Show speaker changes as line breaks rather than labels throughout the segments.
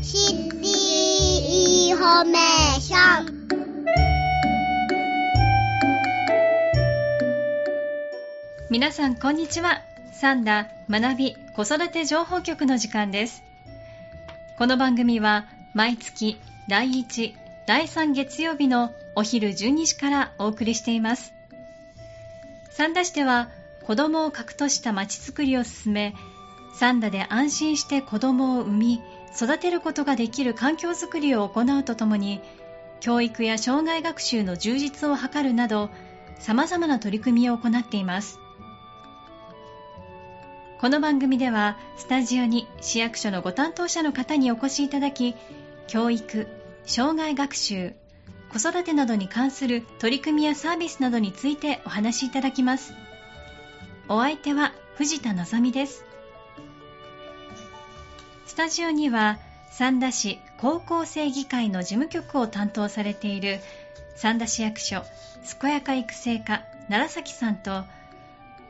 シティインフォメーション
皆さんこんにちは。さんだ学び子育て情報局の時間です。この番組は毎月第1第3月曜日のお昼12時からお送りしています。三田市では子どもを核としたまちづくりを進め三田で安心して子どもを産み育てることができる環境づくりを行うとともに教育や障害学習の充実を図るなどさまざまな取り組みを行っています。この番組ではスタジオに市役所のご担当者の方にお越しいただき教育障害学習子育てなどに関する取り組みやサービスなどについてお話しいただきます。お相手は藤田望です。スタジオには三田市高校生議会の事務局を担当されている三田市役所健やか育成課奈良崎さんと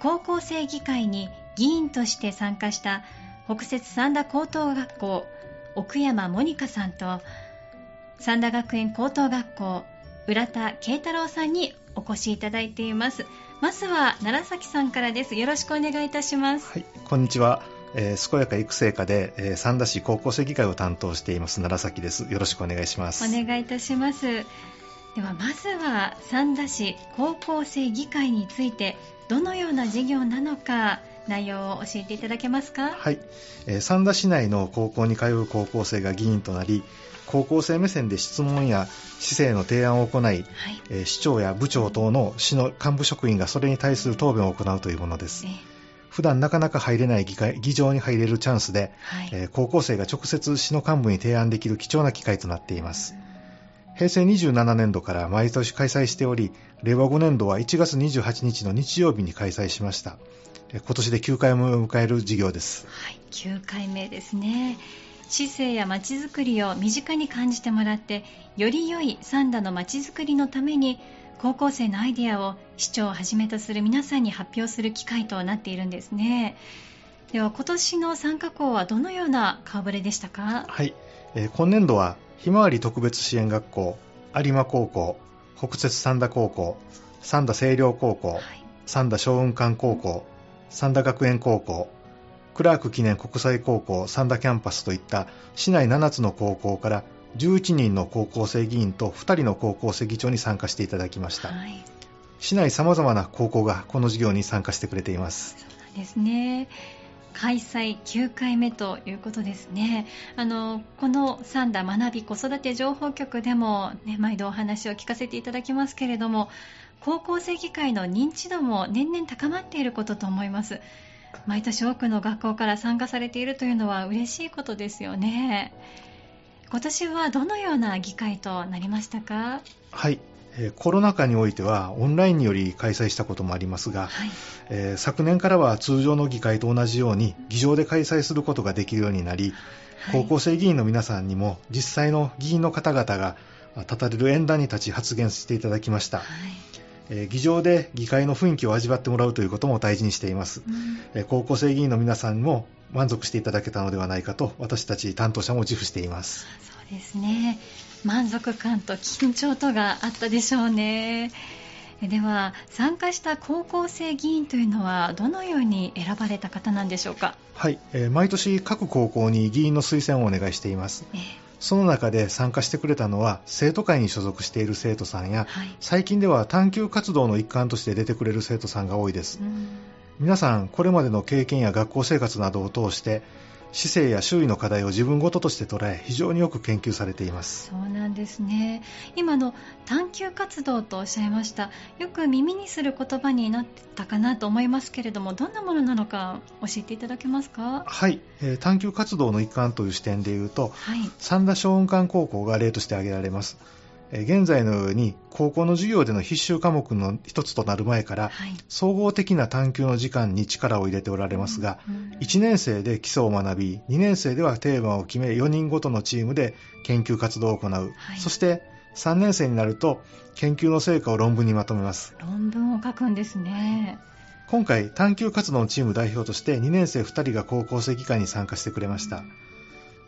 高校生議会に議員として参加した北摂三田高等学校奥山モニカさんと三田学園高等学校浦田慶太郎さんにお越しいただいています。まずは奈良崎さんからです。よろしくお願いいたします。
はいこんにちは。えー、健やか育成課で、えー、三田市高校生議会を担当しています奈良崎です。よろしくお願いします。
お願いいたします。ではまずは三田市高校生議会についてどのような事業なのか内容を教えていただけますか？
はい、えー、三田市内の高校に通う高校生が議員となり高校生目線で質問や市政の提案を行い、はい、えー、市長や部長等の市の幹部職員がそれに対する答弁を行うというものです、えー普段なかなか入れない議会議場に入れるチャンスで、はい、えー、高校生が直接市の幹部に提案できる貴重な機会となっています。平成27年度から毎年開催しており、令和5年度は1月28日の日曜日に開催しました。今年で9回目を迎える事業です。
はい、9回目ですね。市政やまちづくりを身近に感じてもらって、より良い三田のまちづくりのために高校生のアイデアを市長をはじめとする皆さんに発表する機会となっているんですね。では今年の参加校はどのような顔ぶれでしたか？
はい、えー、今年度はひまわり特別支援学校有馬高校北摂三田高校三田清涼高校、はい、三田松雲館高校三田学園高校クラーク記念国際高校三田キャンパスといった市内7つの高校から11人の高校生議員と2人の高校生議長に参加していただきました、はい、市内さまざまな高校がこの授業に参加してくれています。
そうなんですね。開催9回目ということですね。あのこの三田学び子育て情報局でも、ね、毎度お話を聞かせていただきますけれども高校生議会の認知度も年々高まっていることと思います。毎年多くの学校から参加されているというのは嬉しいことですよね今年はどのような議会となりましたか？
はい、えー、コロナ禍においてはオンラインにより開催したこともありますが、はい、えー、昨年からは通常の議会と同じように議場で開催することができるようになり、はい、高校生議員の皆さんにも実際の議員の方々が立たれる演壇に立ち発言していただきました。はい。え議場で議会の雰囲気を味わってもらうということも大事にしています、うん、高校生議員の皆さんも満足していただけたのではないかと私たち担当者も自負しています。
そうですね。満足感と緊張とがあったでしょうね。では参加した高校生議員というのはどのように選ばれた方なんでしょうか？
はい、えー、毎年各高校に議員の推薦をお願いしています、えーその中で参加してくれたのは生徒会に所属している生徒さんや、はい、最近では探究活動の一環として出てくれる生徒さんが多いです、皆さんこれまでの経験や学校生活などを通して市政や周囲の課題を自分ごととして捉え非常によく研究されています。
そうなんですね。今の探究活動とおっしゃいました。よく耳にする言葉になったかなと思いますけれどもどんなものなのか教えていただけますか？
はい、えー、探究活動の一環という視点でいうと、はい、三田松雲館高校が例として挙げられます現在のように高校の授業での必修科目の一つとなる前から、はい、総合的な探究の時間に力を入れておられますが、うん、1年生で基礎を学び2年生ではテーマを決め4人ごとのチームで研究活動を行う、はい、そして3年生になると研究の成果を論文にまとめます。
論文を書くんですね。
今回探究活動のチーム代表として2年生2人が高校生議会に参加してくれました、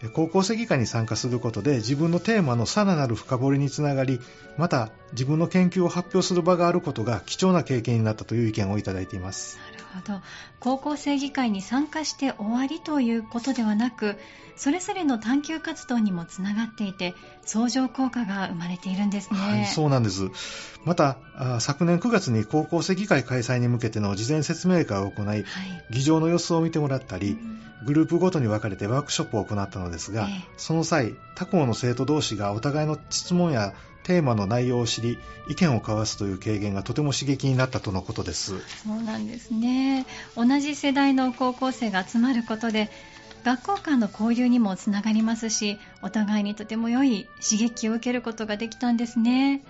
高校生議会に参加することで自分のテーマのさらなる深掘りにつながりまた自分の研究を発表する場があることが貴重な経験になったという意見をいただいています。
なるほど。高校生議会に参加して終わりということではなくそれぞれの探究活動にもつながっていて相乗効果が生まれているんですね、
はい、そうなんです。また昨年9月に高校生議会開催に向けての事前説明会を行い、はい、議場の様子を見てもらったり、うん。グループごとに分かれてワークショップを行ったのですが、えー、その際他校の生徒同士がお互いの質問やテーマの内容を知り意見を交わすという経験がとても刺激になったとのことです。
そうなんですね。同じ世代の高校生が集まることで学校間の交流にもつながりますしお互いにとても良い刺激を受けることができたんですね。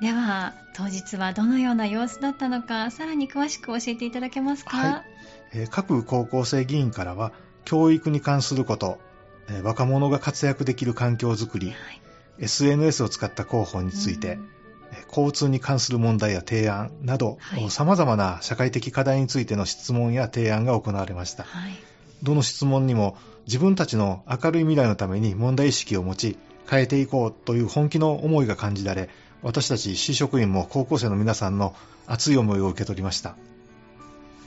では当日はどのような様子だったのかさらに詳しく教えていただけますか、はい。
えー、各高校生議員からは教育に関すること、えー、若者が活躍できる環境づくり、はい、SNS を使った広報について、うん。交通に関する問題や提案など、さまざまな社会的課題についての質問や提案が行われました、はい、どの質問にも自分たちの明るい未来のために問題意識を持ち変えていこうという本気の思いが感じられ私たち市職員も高校生の皆さんの熱い思いを受け取りました。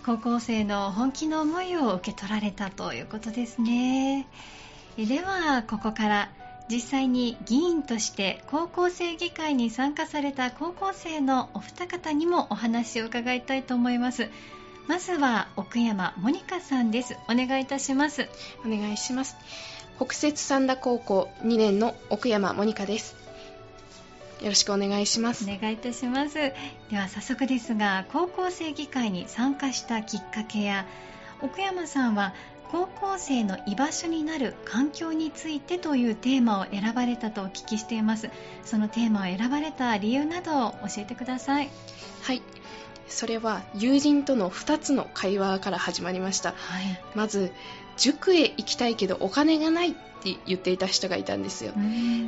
高校生の本気の思いを受け取られたということですね。ではここから実際に議員として高校生議会に参加された高校生のお二方にもお話を伺いたいと思います。まずは奥山モニカさんです。お願いいたします。
お願いします。北摂三田高校2年の奥山モニカです。よろしくお願いします。
お願いいたします。では早速ですが高校生議会に参加したきっかけや奥山さんは高校生の居場所になる環境についてというテーマを選ばれたとお聞きしています。そのテーマを選ばれた理由などを教えてください。
はい。それは友人との2つの会話から始まりました、はい、まず塾へ行きたいけどお金がないって言っていた人がいたんですよ。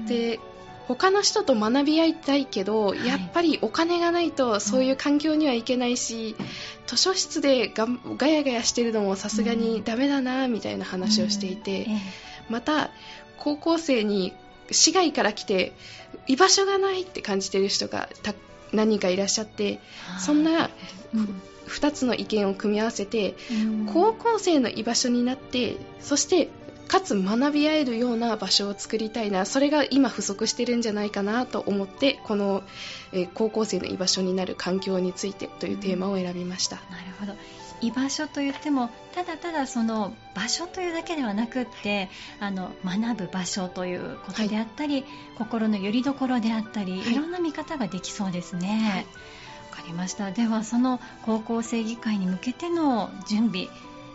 で他の人と学び合いたいけど、はい、やっぱりお金がないとそういう環境にはいけないし、うん、図書室でがガヤガヤしてるのもさすがにダメだなみたいな話をしていて、うん。うん、また高校生に市外から来て居場所がないって感じてる人が何人かいらっしゃってそんな2つの意見を組み合わせて高校生の居場所になってそしてかつ学び合えるような場所を作りたいなそれが今不足してるんじゃないかなと思ってこの、えー、高校生の居場所になる環境についてというテーマを選びました、
なるほど。居場所といってもただただその場所というだけではなくってあの学ぶ場所ということであったり、はい、心の拠り所であったり、はい、いろんな見方ができそうですね。はい。わかりました。ではその高校生議会に向けての準備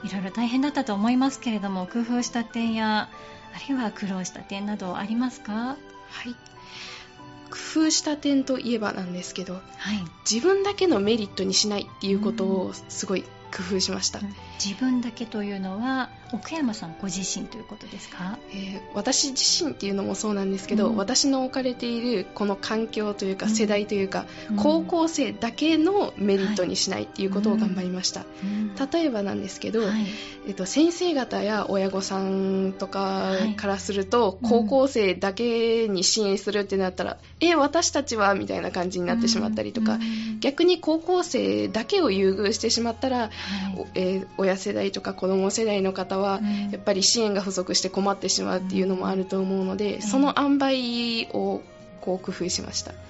いろいろ大変だったと思いますけれども工夫した点やあるいは苦労した点などありますか？
はい。工夫した点といえばなんですけど、はい、自分だけのメリットにしないっていうことをすごい工夫しました、
自分だけというのは奥山さんご自身ということですか、
えー、私自身っていうのもそうなんですけど、うん、私の置かれているこの環境というか世代というか、うん、高校生だけのメリットにしないっていうことを頑張りました、はい、例えばなんですけど、はい、えっと、先生方や親御さんとかからすると、はい、高校生だけに支援するってなったら、うん、え私たちはみたいな感じになってしまったりとか、逆に高校生だけを優遇してしまったら、えー、親世代とか子供世代の方は、やっぱり支援が不足して困ってしまうっていうのもあると思うので、その塩梅をこう工夫しました。なる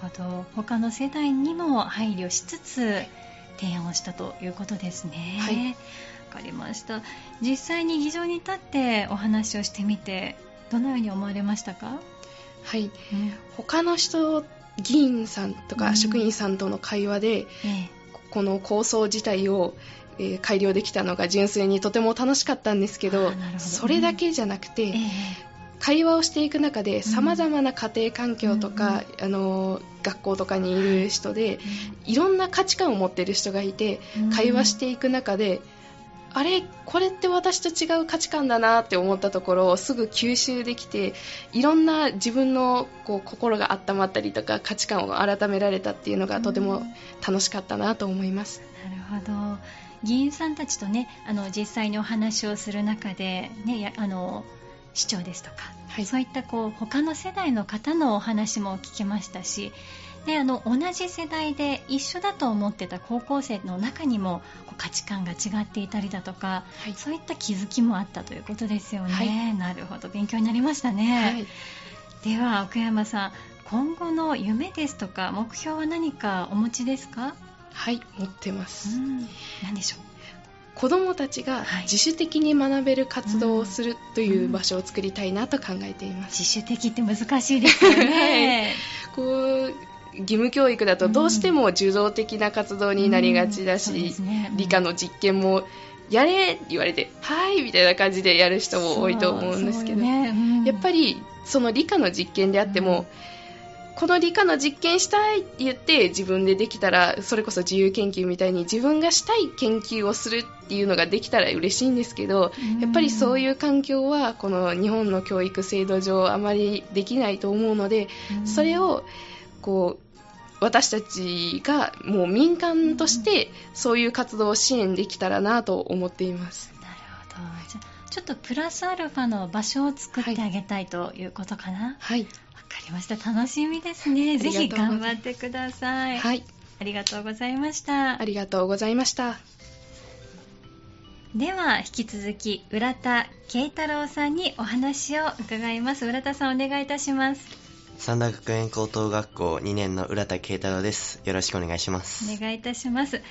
ほど。他の世代にも配慮しつつ提案をしたということですね。はい、わかりました。実際に議場に立ってお話をしてみてどのように思われましたか？
はい、うん、他の人議員さんとか職員さんとの会話で、うんこの構想自体を、えー、改良できたのが純粋にとても楽しかったんですけどそれだけじゃなくて、えー、会話をしていく中でさまざまな家庭環境とか、うん、あの学校とかにいる人で、うん、いろんな価値観を持っている人がいて、うん、会話していく中であれこれって私と違う価値観だなって思ったところをすぐ吸収できていろんな自分のこう心が温まったりとか価値観を改められたっていうのがとても楽しかったなと思います。
なるほど議員さんたちとねあの実際にお話をする中で、ね、あの市長ですとか、はい、そういったこう他の世代の方のお話も聞けましたしであの同じ世代で一緒だと思ってた高校生の中にも価値観が違っていたりだとか、はい、そういった気づきもあったということですよね、はい、なるほど。勉強になりましたね、では奥山さん今後の夢ですとか目標は何かお持ちですか？
はい持ってます、
何でしょう？
子どもたちが自主的に学べる活動をするという場所を作りたいなと考えています、
自主的って難しいですよね、
こう義務教育だとどうしても受動的な活動になりがちだし、うん。ね。うん、理科の実験もやれって言われて、はいみたいな感じでやる人も多いと思うんですけど、ね。うん、やっぱりその理科の実験であっても、この理科の実験したいって言って自分でできたらそれこそ自由研究みたいに自分がしたい研究をするっていうのができたら嬉しいんですけどやっぱりそういう環境はこの日本の教育制度上あまりできないと思うのでそれをこう私たちがもう民間としてそういう活動を支援できたらなと思っています。
なるほど。じゃちょっとプラスアルファの場所を作ってあげたいということかな。
はい。わ
かりました。楽しみですね。ぜひ頑張ってください。
はい。
ありがとうございました。
ありがとうございました。
では引き続き浦田慶太郎さんにお話を伺います浦田さんお願いいたします
三田学園高等学校2年の浦田慶太郎です。よろしくお願いします。
お願いいたします。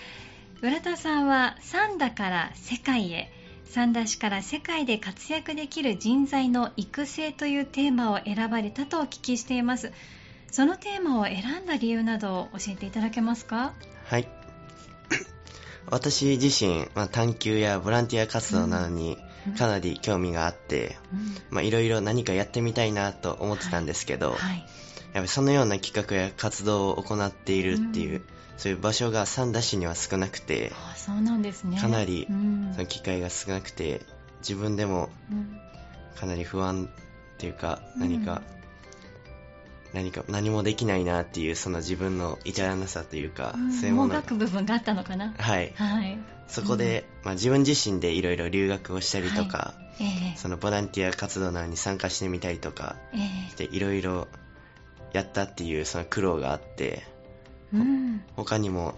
浦田さんは三田から世界へ、三田市から世界で活躍できる人材の育成というテーマを選ばれたとお聞きしています。そのテーマを選んだ理由などを教えていただけますか？
はい。私自身、まあ、探求やボランティア活動などに、うん。かなり興味があって、まあ、いろいろ何かやってみたいなと思ってたんですけど、はいはい、やっぱりそのような企画や活動を行っているっていう、うん、そういう場所が三田市には少なくて
あそうなんですね。
かなりその機会が少なくて自分でもかなり不安っていうか何か、何か何もできないなっていうその自分の至らなさというか、
うん、そういうもの。が部分があったのかな。
はい、はい、そこで、うん、まあ、自分自身でいろいろ留学をしたりとか、はい。えー、そのボランティア活動などに参加してみたりとかしていろいろやったっていうその苦労があって、うん、他にも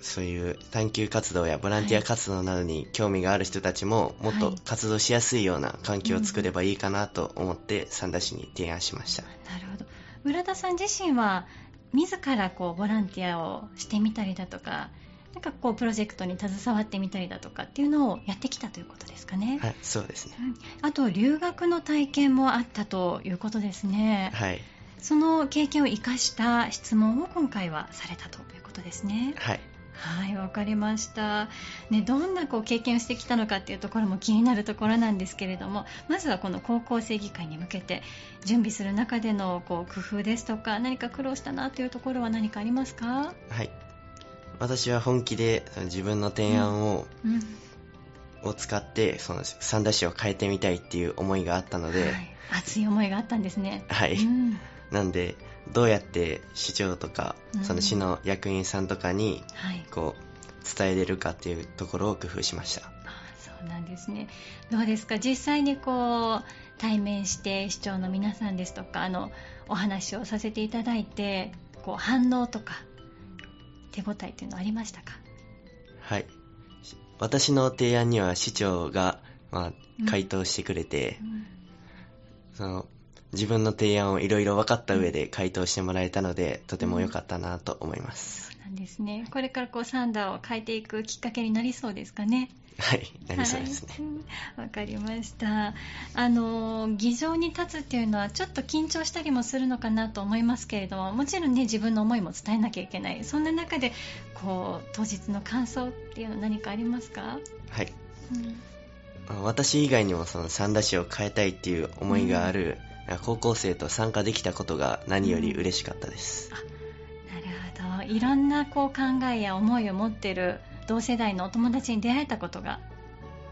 そういう探求活動やボランティア活動などに興味がある人たちももっと活動しやすいような環境を作ればいいかなと思って三田市に提案しました。な
るほど浦田さん自身は自らこうボランティアをしてみたりだとかなんかこうプロジェクトに携わってみたりだとかっていうのをやってきたということですかね。
はい、そうですね。
あと留学の体験もあったということですね。
はい。
その経験を生かした質問を今回はされたということですね。
はい。
はい、わかりました。ね、どんなこう経験をしてきたのかっていうところも気になるところなんですけれども、まずはこの高校生議会に向けて準備する中でのこう工夫ですとか、何か苦労したなというところは何かありますか？
はい。私は本気で自分の提案を、うんうん、を使ってその三田市を変えてみたいっていう思いがあったので、はい、
熱い思いがあったんですね。
はい。うん、なんでどうやって市長とか、その市の役員さんとかに、こう、伝えれるかっていうところを工夫しました。あ
そうなんですね。どうですか？実際にこう、対面して市長の皆さんですとか、あの、お話をさせていただいて、こう、反応とか、手応えっていうのはありましたか？
はい。私の提案には市長が、まあ、回答してくれて、うんうん、その自分の提案をいろいろ分かった上で回答してもらえたので、とても良かったなと思います。
そうなんですね。これからこうサンダーを変えていくきっかけになりそうですかね。
はい、なりそうですね。
わ、はい、かりました。あの、議場に立つっていうのはちょっと緊張したりもするのかなと思いますけれども、もちろんね、自分の思いも伝えなきゃいけない。そんな中で、こう、当日の感想っていうのは何かありますか？
はい。うん、私以外にもその三田市を変えたいっていう思いがある、うん高校生と参加できたことが何より嬉しかったです、
うん、なるほど。いろんなこう考えや思いを持っている同世代のお友達に出会えたことが。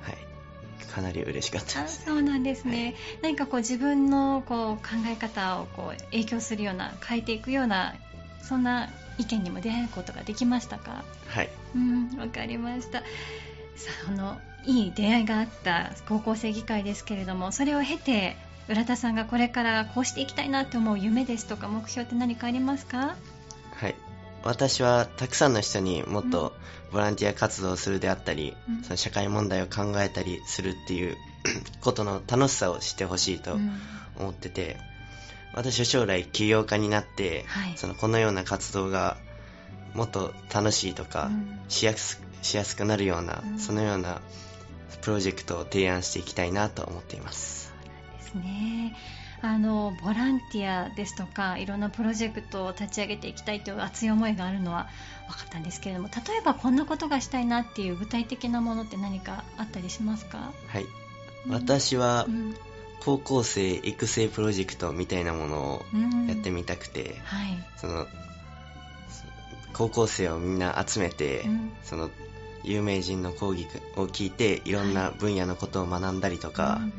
はい。かなり嬉しかったです。
そうなんですね、はい、何かこう自分のこう考え方をこう影響するような変えていくようなそんな意見にも出会うことができましたか？
はい。
うんわかりました。さああのいい出会いがあった高校生議会ですけれどもそれを経て浦田さんがこれからこうしていきたいなと思う夢ですとか目標って何かありますか？
はい。私はたくさんの人にもっとボランティア活動をするであったり、うん、その社会問題を考えたりするっていう ことの楽しさを知ってほしいと思ってて、うん、私は将来起業家になって、はい、そのこのような活動がもっと楽しいとか、うん、しやすしやすくなるような、そのようなプロジェクトを提案していきたいなと思っています。
ですね。あのボランティアですとかいろんなプロジェクトを立ち上げていきたいという熱い思いがあるのは分かったんですけれども例えばこんなことがしたいなっていう具体的なものって何かあったりしますか？
はい、うん、私は、高校生育成プロジェクトみたいなものをやってみたくて、うん。はい、その高校生をみんな集めて、うん、その有名人の講義を聞いていろんな分野のことを学んだりとか、はい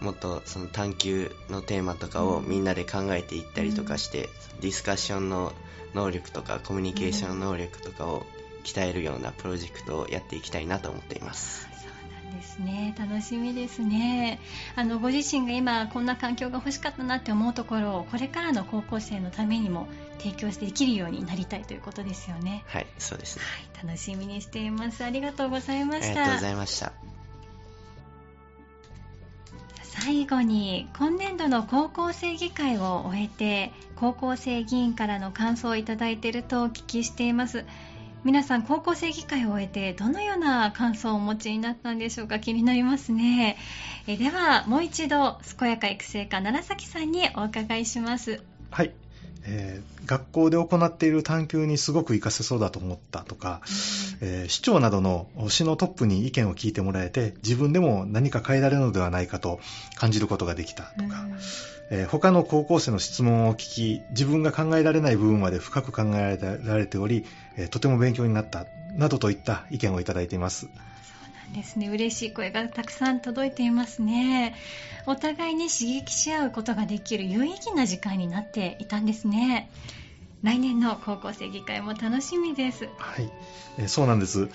もっとその探求のテーマとかをみんなで考えていったりとかして、うん、ディスカッションの能力とかコミュニケーション能力とかを鍛えるようなプロジェクトをやっていきたいなと思っています。
そうなんですね。楽しみですね。あのご自身が今こんな環境が欲しかったなって思うところをこれからの高校生のためにも提供してできるようになりたいということですよね。
はいそうですね、
はい、楽しみにしています。ありがとうございました。あ
りがとうございました
最後に今年度の高校生議会を終えて高校生議員からの感想をいただいているとお聞きしています。皆さん高校生議会を終えてどのような感想をお持ちになったんでしょうか？気になりますね。えではもう一度健やか育成課楢崎さんにお伺いします。
はい。えー、学校で行っている探究にすごく活かせそうだと思ったとか、えー、市長などの市のトップに意見を聞いてもらえて自分でも何か変えられるのではないかと感じることができたとか、えー、他の高校生の質問を聞き自分が考えられない部分まで深く考えられており、えとても勉強になったなどといった意見をいただいています。
ですね嬉しい声がたくさん届いていますねお互いに刺激し合うことができる有意義な時間になっていたんですね来年の高校生議会も楽しみです。
はい、えそうなんです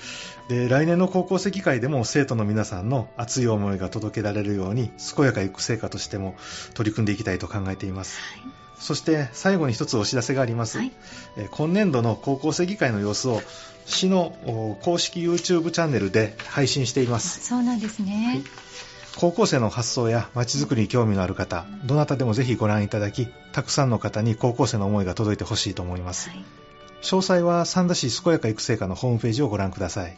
で。来年の高校生議会でも生徒の皆さんの熱い思いが届けられるように、健やか育成家としても取り組んでいきたいと考えています。はいそして最後に一つお知らせがあります、はい、今年度の高校生議会の様子を市の公式 YouTube チャンネルで配信しています。
そうなんですね、はい、
高校生の発想やまちづくりに興味のある方どなたでもぜひご覧いただきたくさんの方に高校生の思いが届いてほしいと思います、はい、詳細は三田市健やか育成課のホームページをご覧ください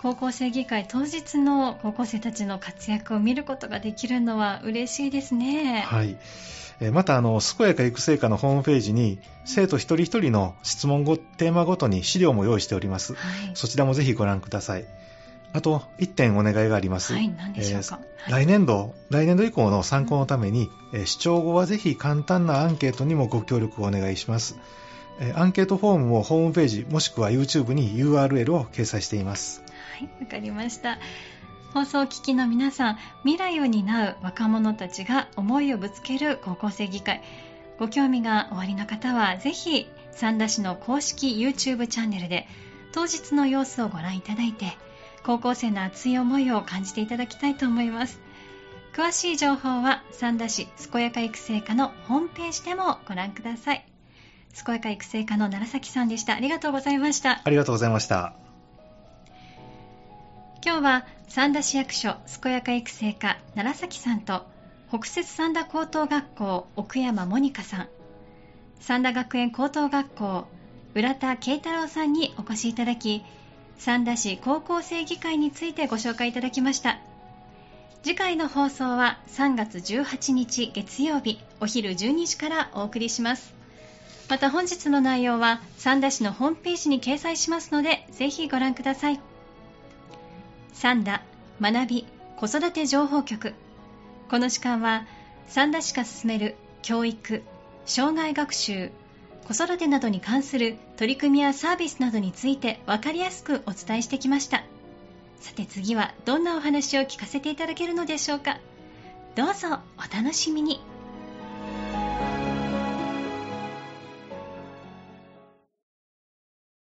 高校生議会当日の高校生たちの活躍を見ることができるのは嬉しいですね。
はい。また、あの、健やか育成課のホームページに、生徒一人一人の質問ご、テーマごとに資料も用意しております。はい、そちらもぜひご覧ください。あと、1点お願いがあります。
はい、何でしょうか。
えー、来年度、来年度以降の参考のために、うん、視聴後はぜひ簡単なアンケートにもご協力をお願いします。アンケートフォームもホームページもしくは YouTube に URL を掲載しています。
はい、わかりました。放送を聞きの皆さん、未来を担う若者たちが思いをぶつける高校生議会。ご興味がおありの方は、ぜひ、三田市の公式 YouTube チャンネルで、当日の様子をご覧いただいて、高校生の熱い思いを感じていただきたいと思います。詳しい情報は、三田市健やか育成課のホームページでもご覧ください。健やか育成課の楢崎さんでした。ありがとうございました。
ありがとうございました。
今日は三田市役所健やか育成課楢崎さんと北摂三田高等学校奥山モニカさん三田学園高等学校浦田慶太郎さんにお越しいただき三田市高校生議会についてご紹介いただきました次回の放送は3月18日月曜日お昼12時からお送りしますまた本日の内容は三田市のホームページに掲載しますのでぜひご覧ください。三田学び子育て情報局。この時間は三田市が進める教育障害学習子育てなどに関する取り組みやサービスなどについて分かりやすくお伝えしてきました。さて次はどんなお話を聞かせていただけるのでしょうか。どうぞお楽しみに。